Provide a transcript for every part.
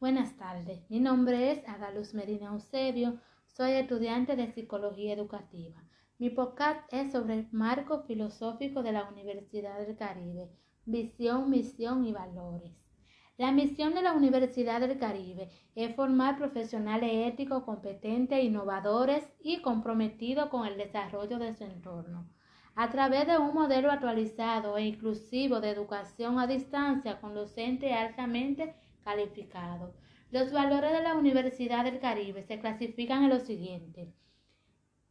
Buenas tardes, mi nombre es Adaluz Medina Eusebio, soy estudiante de Psicología Educativa. Mi podcast es sobre el marco filosófico de la Universidad del Caribe, visión, misión y valores. La misión de la Universidad del Caribe es formar profesionales éticos, competentes, innovadores y comprometidos con el desarrollo de su entorno. A través de un modelo actualizado e inclusivo de educación a distancia con docentes altamente calificado. Los valores de la Universidad del Caribe se clasifican en lo siguiente.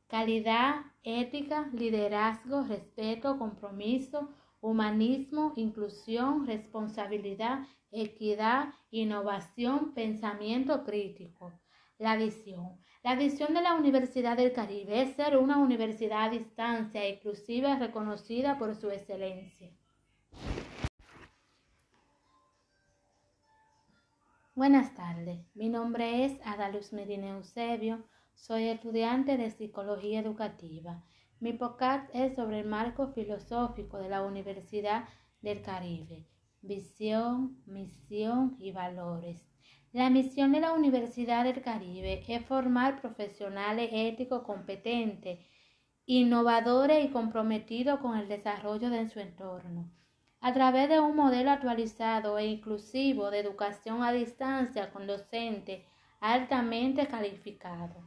Calidad, ética, liderazgo, respeto, compromiso, humanismo, inclusión, responsabilidad, equidad, innovación, pensamiento crítico. La visión. La visión de la Universidad del Caribe es ser una universidad a distancia, inclusiva y reconocida por su excelencia. Buenas tardes, mi nombre es Adaluz Medina Eusebio, soy estudiante de Psicología Educativa. Mi podcast es sobre el marco filosófico de la Universidad del Caribe, visión, misión y valores. La misión de la Universidad del Caribe es formar profesionales éticos competentes, innovadores y comprometidos con el desarrollo de su entorno a través de un modelo actualizado e inclusivo de educación a distancia con docentes altamente calificados.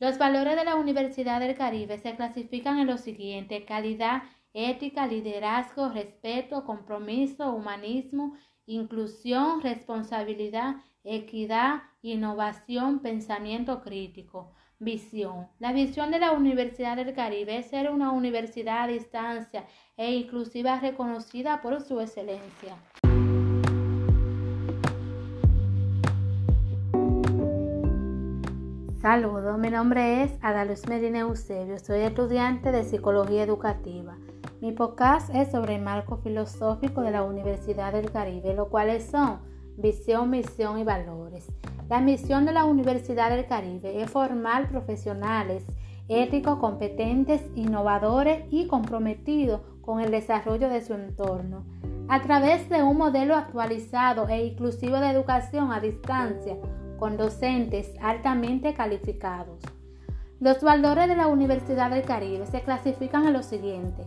Los valores de la Universidad del Caribe se clasifican en lo siguiente: calidad, ética, liderazgo, respeto, compromiso, humanismo, inclusión, responsabilidad, equidad, innovación, pensamiento crítico. Visión. La visión de la Universidad del Caribe es ser una universidad a distancia e inclusiva reconocida por su excelencia. Saludos, mi nombre es Adaluz Medina Eusebio, soy estudiante de Psicología Educativa. Mi podcast es sobre el marco filosófico de la Universidad del Caribe, lo cuales son visión, misión y valores. La misión de la Universidad del Caribe es formar profesionales éticos, competentes, innovadores y comprometidos con el desarrollo de su entorno. A través de un modelo actualizado e inclusivo de educación a distancia, con docentes altamente calificados. Los valores de la Universidad del Caribe se clasifican en lo siguiente.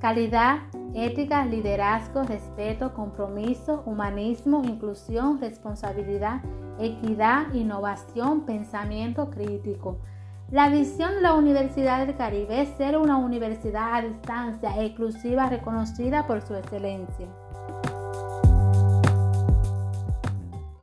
Calidad, ética, liderazgo, respeto, compromiso, humanismo, inclusión, responsabilidad, equidad, innovación, pensamiento crítico. La visión de la Universidad del Caribe es ser una universidad a distancia exclusiva reconocida por su excelencia.